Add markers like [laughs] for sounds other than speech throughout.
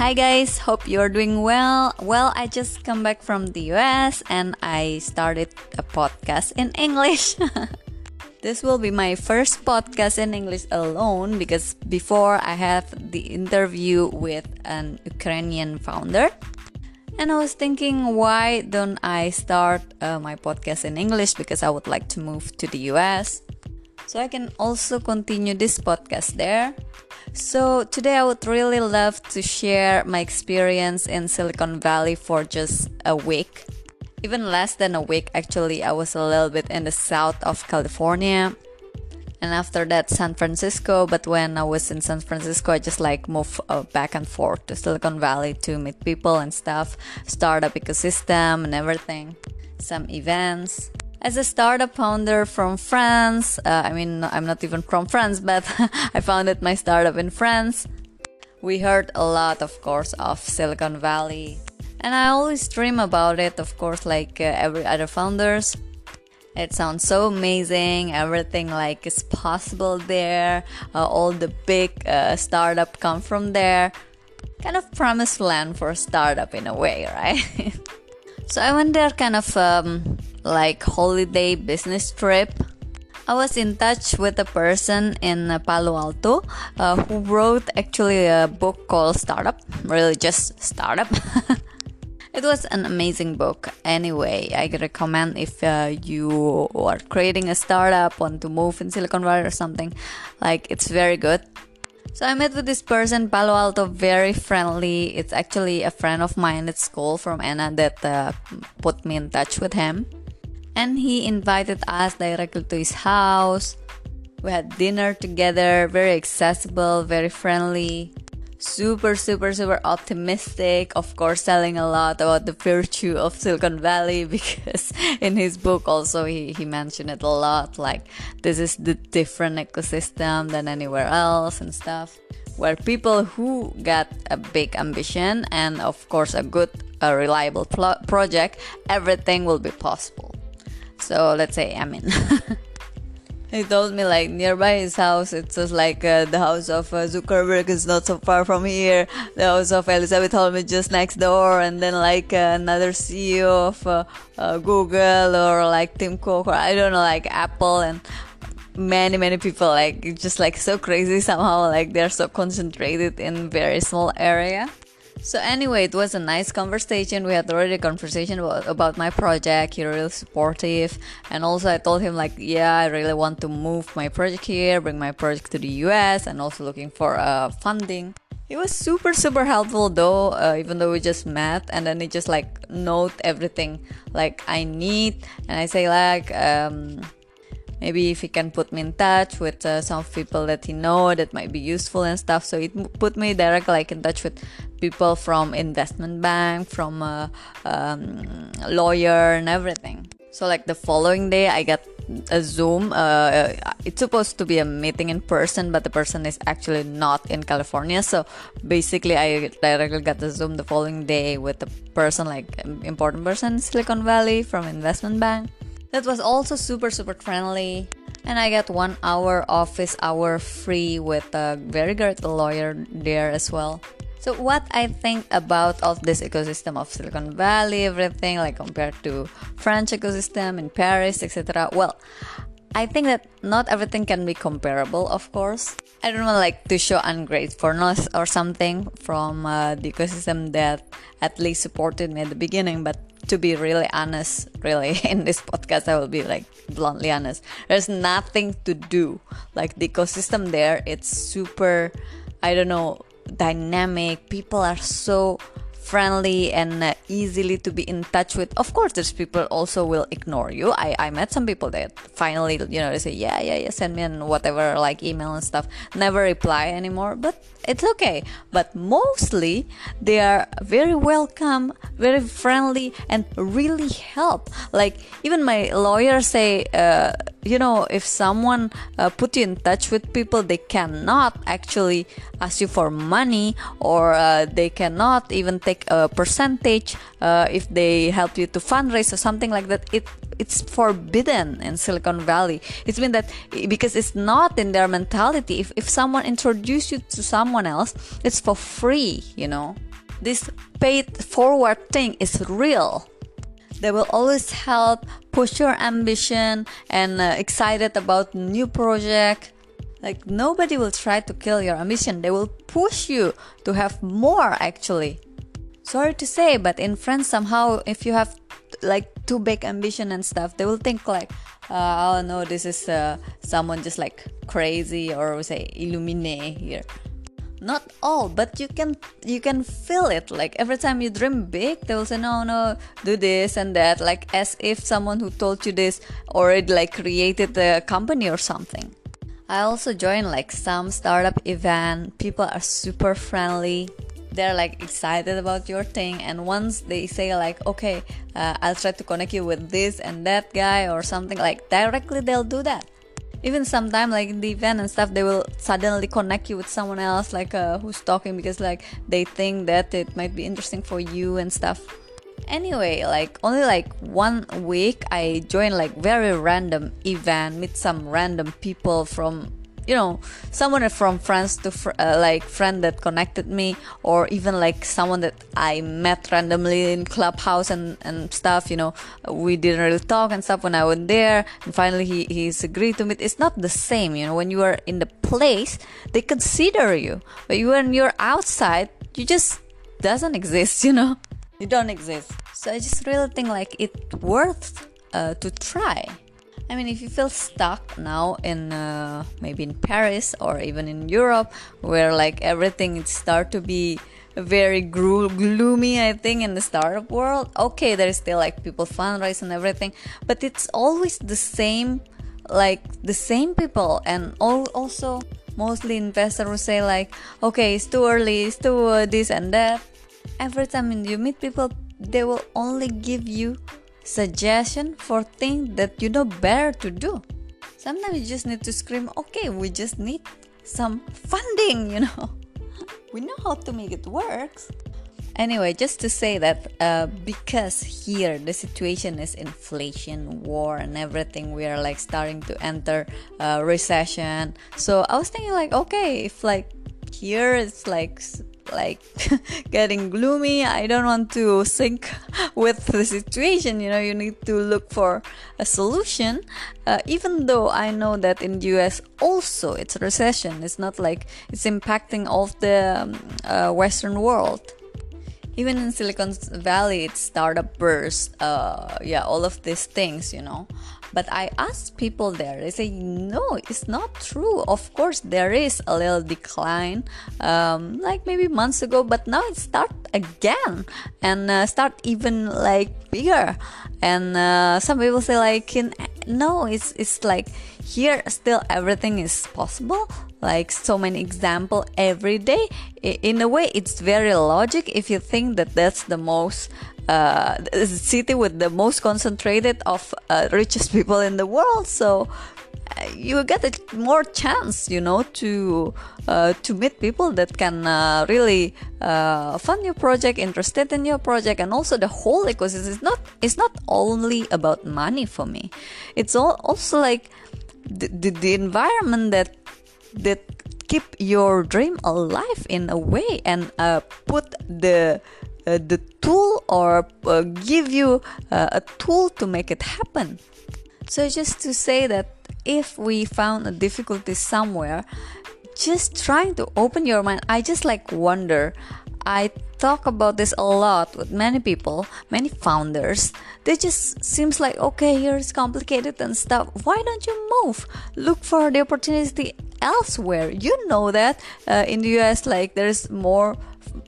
Hi guys, hope you're doing well. Well, I just come back from the US and I started a podcast in English. [laughs] this will be my first podcast in English alone because before I have the interview with an Ukrainian founder. And I was thinking, why don't I start uh, my podcast in English? Because I would like to move to the US. So I can also continue this podcast there. So, today I would really love to share my experience in Silicon Valley for just a week. Even less than a week, actually. I was a little bit in the south of California. And after that, San Francisco. But when I was in San Francisco, I just like move uh, back and forth to Silicon Valley to meet people and stuff, startup ecosystem and everything, some events as a startup founder from France, uh, I mean, I'm not even from France, but [laughs] I founded my startup in France. We heard a lot, of course, of Silicon Valley. And I always dream about it, of course, like uh, every other founders. It sounds so amazing. Everything like is possible there. Uh, all the big uh, startup come from there. Kind of promised land for a startup in a way, right? [laughs] so I went there kind of um, like holiday business trip. I was in touch with a person in Palo Alto uh, who wrote actually a book called Startup, really just Startup. [laughs] it was an amazing book. Anyway, I recommend if uh, you are creating a startup, want to move in Silicon Valley or something, like it's very good. So I met with this person, Palo Alto, very friendly. It's actually a friend of mine at school from Anna that uh, put me in touch with him and he invited us directly to his house. We had dinner together, very accessible, very friendly, super, super, super optimistic. Of course, telling a lot about the virtue of Silicon Valley [laughs] because in his book also he, he mentioned it a lot. Like, this is the different ecosystem than anywhere else and stuff. Where people who got a big ambition and, of course, a good, a reliable pl- project, everything will be possible. So let's say I'm in. [laughs] he told me like nearby his house it's just like uh, the house of uh, zuckerberg is not so far from here the house of elizabeth holmes just next door and then like uh, another ceo of uh, uh, google or like tim cook or i don't know like apple and many many people like just like so crazy somehow like they're so concentrated in very small area so anyway, it was a nice conversation. We had already a conversation about, about my project. He really supportive, and also I told him like, yeah, I really want to move my project here, bring my project to the U.S., and also looking for uh, funding. He was super super helpful though, uh, even though we just met, and then he just like note everything like I need, and I say like. Um, maybe if he can put me in touch with uh, some people that he know that might be useful and stuff so it put me direct like in touch with people from investment bank from a um, lawyer and everything. So like the following day i got a zoom uh, it's supposed to be a meeting in person but the person is actually not in california. So basically i directly got the zoom the following day with a person like important person in silicon valley from investment bank. That was also super super friendly. And I got one hour office hour free with a very great lawyer there as well. So what I think about all this ecosystem of Silicon Valley, everything like compared to French ecosystem in Paris, etc. Well, I think that not everything can be comparable, of course. I don't want like to show ungratefulness or something from uh, the ecosystem that at least supported me at the beginning, but to be really honest, really, [laughs] in this podcast, I will be like bluntly honest. There's nothing to do. Like the ecosystem there, it's super, I don't know, dynamic. People are so friendly and uh, easily to be in touch with. Of course, there's people also will ignore you. I, I met some people that finally, you know, they say, yeah, yeah, yeah, send me an whatever, like email and stuff. Never reply anymore, but it's okay. But mostly, they are very welcome, very friendly, and really help. Like, even my lawyer say, uh, you know, if someone uh, put you in touch with people, they cannot actually ask you for money or uh, they cannot even take a percentage uh, if they help you to fundraise or something like that it it's forbidden in silicon valley it's been that because it's not in their mentality if, if someone introduce you to someone else it's for free you know this paid forward thing is real. They will always help push your ambition and uh, excited about new project. Like nobody will try to kill your ambition. They will push you to have more actually. Sorry to say, but in France somehow if you have like too big ambition and stuff, they will think like, uh, oh no, this is uh, someone just like crazy or say illumine here not all but you can you can feel it. Like every time you dream big they will say no no do this and that like as if someone who told you this already like created the company or something. I also join like some startup event. People are super friendly. They're like excited about your thing. And once they say like okay uh, i'll try to connect you with this and that guy or something like directly they'll do that even sometimes like in the event and stuff they will suddenly connect you with someone else like uh, who's talking because like they think that it might be interesting for you and stuff. Anyway like only like one week i joined like very random event meet some random people from you know someone from France to fr- uh, like friend that connected me or even like someone that I met randomly in clubhouse and and stuff you know we didn't really talk and stuff when I went there and finally he he's agreed to meet. It's not the same you know when you are in the place they consider you but when you're outside you just doesn't exist [laughs] you know? You don't exist. So I just really think like it worth uh, to try I mean, if you feel stuck now in uh, maybe in Paris or even in Europe, where like everything start to be very gro- gloomy, I think, in the startup world. Okay, there is still like people fundraise and everything, but it's always the same, like the same people, and all also mostly investors who say like, okay, it's too early, it's too uh, this and that. Every time you meet people, they will only give you suggestion for things that you know better to do. Sometimes you just need to scream, okay, we just need some funding, you know. [laughs] we know how to make it works. Anyway, just to say that uh, because here the situation is inflation, war, and everything, we are like starting to enter uh, recession. So I was thinking, like, okay, if like here it's like like [laughs] getting gloomy. I don't want to sink [laughs] with the situation you know you need to look for a solution. Uh, even though i know that in the us also it's a recession. It's not like it's impacting all of the um, uh, western world. Even in silicon valley it's startup burst uh, yeah all of these things you know but I asked people there, they say, no, it's not true. Of course, there is a little decline, um, like maybe months ago, but now it start again and uh, start even like bigger. And uh, some people say like, in, no, it's it's like here still everything is possible like so many example every day in a way it's very logic if you think that that's the most uh, city with the most concentrated of uh, richest people in the world. So uh, you get a more chance, you know, to uh, to meet people that can uh, really uh, fund your project, interested in your project, and also the whole ecosystem. It's not it's not only about money for me. It's all, also like the, the, the environment that that keep your dream alive in a way and put the uh, the tool or uh, give you uh, a tool to make it happen. So, just to say that if we found a difficulty somewhere, just trying to open your mind, I just like wonder. I talk about this a lot with many people, many founders. They just seems like okay, here is complicated and stuff. Why don't you move? Look for the opportunity elsewhere. You know that uh, in the US, like there's more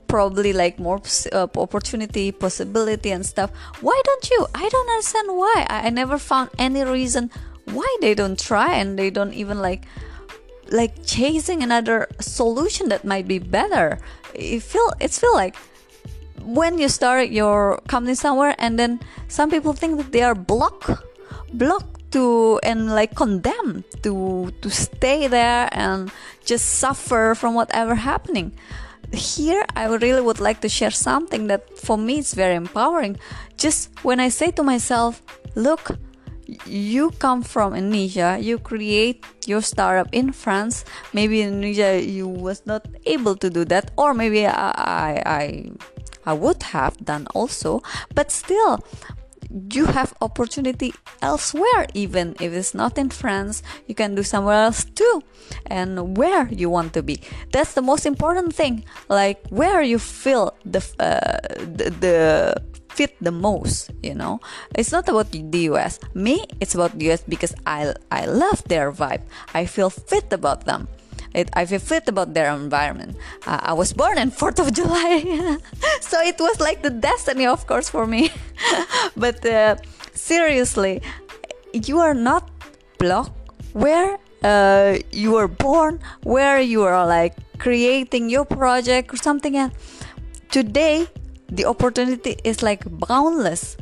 probably like more uh, opportunity possibility and stuff. Why don't you? I don't understand why. I, I never found any reason why they don't try and they don't even like like chasing another solution that might be better. It feel it's feel like when you start your company somewhere and then some people think that they are blocked blocked to and like condemned to to stay there and just suffer from whatever happening here I really would like to share something that for me is very empowering. Just when I say to myself, look, you come from Indonesia, you create your startup in France. Maybe in Indonesia you was not able to do that, or maybe I, I, I I would have done also, but still, you have opportunity elsewhere even if it's not in france you can do somewhere else too and where you want to be. That's the most important thing like where you feel the uh, the, the fit the most you know? It's not about the us me it's about the us because i i love their vibe. I feel fit about them it, I feel fit about their environment. Uh, I was born on 4th of July, [laughs] so it was like the destiny, of course, for me. [laughs] but uh, seriously, you are not blocked where uh, you were born, where you are like creating your project or something else. Today, the opportunity is like boundless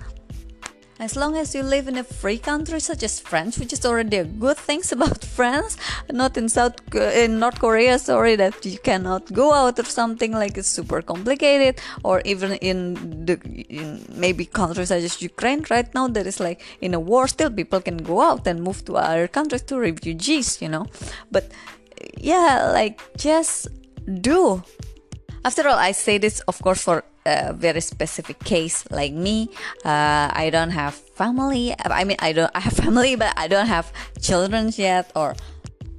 as long as you live in a free country such as France, which is already a good thing [laughs] about France, not in South in North Korea, sorry that you cannot go out or something like it's super complicated, or even in the in maybe countries such as Ukraine right now there is like in a war still people can go out and move to other countries to refugees, you know, but yeah, like just do. After all, I say this, of course, for a very specific case like me. Uh, I don't have family. I mean, I don't. I have [laughs] family, but I don't have children yet, or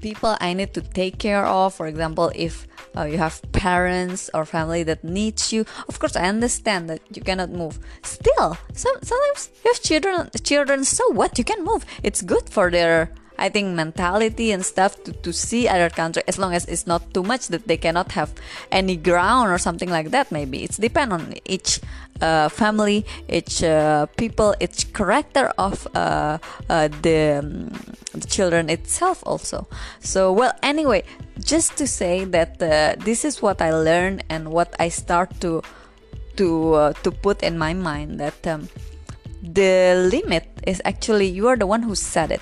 people I need to take care of. For example, if uh, you have parents or family that needs you, of course, I understand that you cannot move. Still, some, sometimes you have children. Children, so what? You can move. It's good for their I think mentality and stuff to, to see other country as long as it's not too much that they cannot have any ground or something like that maybe. It's depend on each uh, family each uh, people each character of uh, uh the, um, the, children itself also. So well anyway just to say that uh, this is what I learned and what I start to to uh, to put in my mind that um, the limit is actually you are the one who set it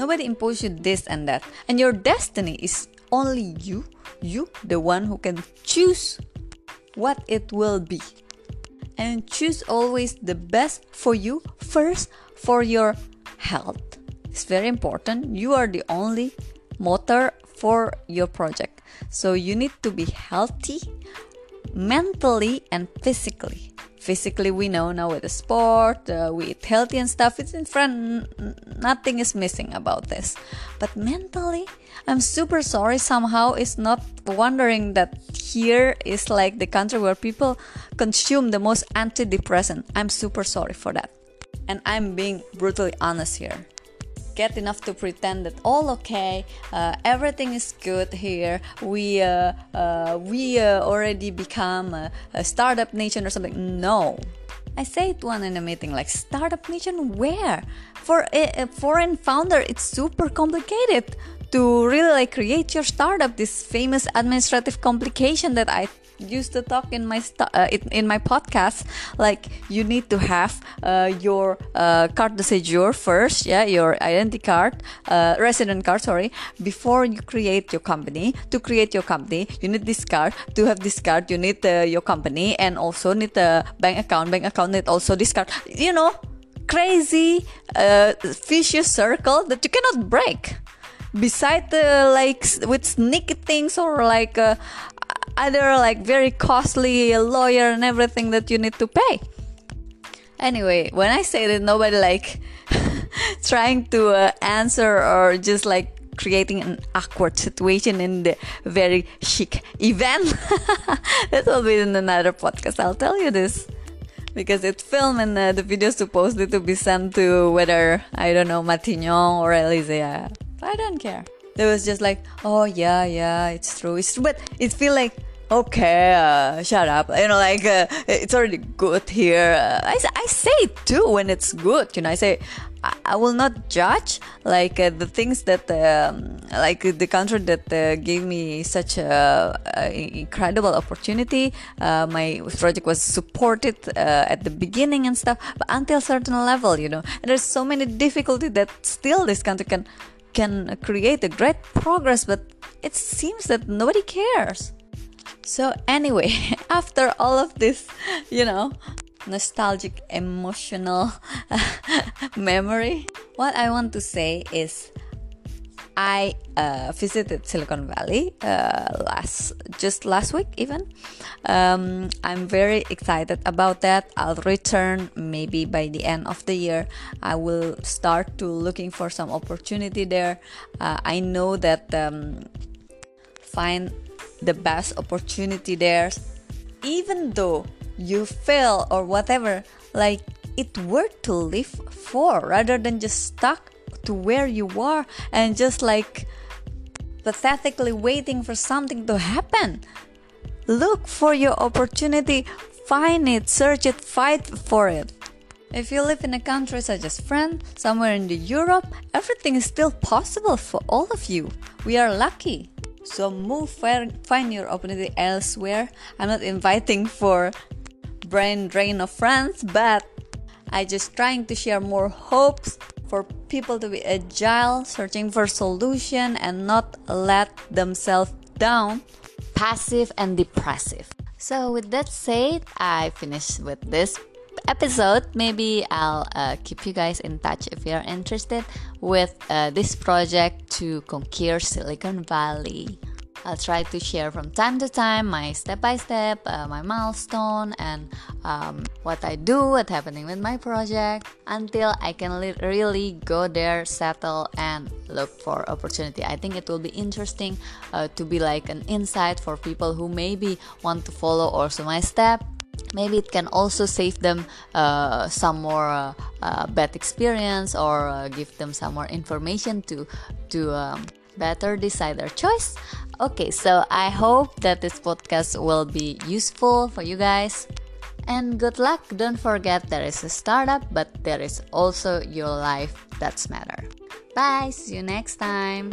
Nobody imposed you this and that. And your destiny is only you, you, the one who can choose what it will be. And choose always the best for you first for your health. It's very important. You are the only motor for your project. So you need to be healthy mentally and physically physically we know now with the sport uh, we eat healthy and stuff it's in front nothing is missing about this. But mentally i'm super sorry somehow. It's not wondering that here is like the country where people consume the most antidepressant. I'm super sorry for that. And i'm being brutally honest here get enough to pretend that all okay, uh, everything is good here. We uh, uh, we uh, already become a, a startup nation or something. No, I say it one in a meeting like startup nation where for a, a, foreign founder it's super complicated to really like create your startup this famous administrative complication that I used to talk in my uh, in my podcast. Like you need to have uh, your uh, carte de séjour first yeah your identity card uh, resident card sorry before you create your company. To create your company you need this card. To have this card you need uh, your company and also need a bank account. Bank account need also this card. You know crazy uh, vicious circle that you cannot break beside the like with sneaky things or like uh, other like very costly lawyer and everything that you need to pay. Anyway when i say that nobody like [laughs] trying to uh, answer or just like creating an awkward situation in the very chic event [laughs] that will be in another podcast. I'll tell you this. Because it's filmed and uh, the video is supposedly to be sent to whether i don't know matignon or I don't care. It was just like oh yeah yeah it's true it's true. But it feel like okay uh, shut up. You know like uh, it's already good here. Uh, I, I say it too when it's good you know i say i, will not judge like uh, the things that um, like the country that uh, gave me such a, a incredible opportunity. Uh, my project was supported at the beginning and stuff but until a certain level you know. And there's so many difficulty that still this country can can create a great progress but it seems that nobody cares. So, anyway, [laughs] after all of this, you know, nostalgic, emotional [laughs] memory, what I want to say is I uh, visited Silicon Valley uh, last just last week even. Um, I'm very excited about that. I'll return maybe by the end of the year. I will start to looking for some opportunity there. Uh, I know that um, find the best opportunity there, even though you fail or whatever. Like it worth to live for rather than just stuck to where you are and just like pathetically waiting for something to happen. Look for your opportunity, find it, search it, fight for it. If you live in a country such as France, somewhere in the Europe, everything is still possible for all of you. We are lucky. So move, find your opportunity elsewhere. I'm not inviting for brain drain of France, but I just trying to share more hopes for people to be agile, searching for solution and not let themselves down, passive and depressive. So with that said, I finished with this episode. Maybe I'll uh, keep you guys in touch if you're interested with uh, this project to conquer Silicon Valley. I'll try to share from time to time my step by step, my milestone, and um, what I do, what's happening with my project, until I can li- really go there, settle, and look for opportunity. I think it will be interesting uh, to be like an insight for people who maybe want to follow also my step. Maybe it can also save them uh, some more uh, uh, bad experience or uh, give them some more information to to um, better decide their choice. Okay, so I hope that this podcast will be useful for you guys. And good luck. Don't forget there is a startup, but there is also your life that's matter. Bye. See you next time.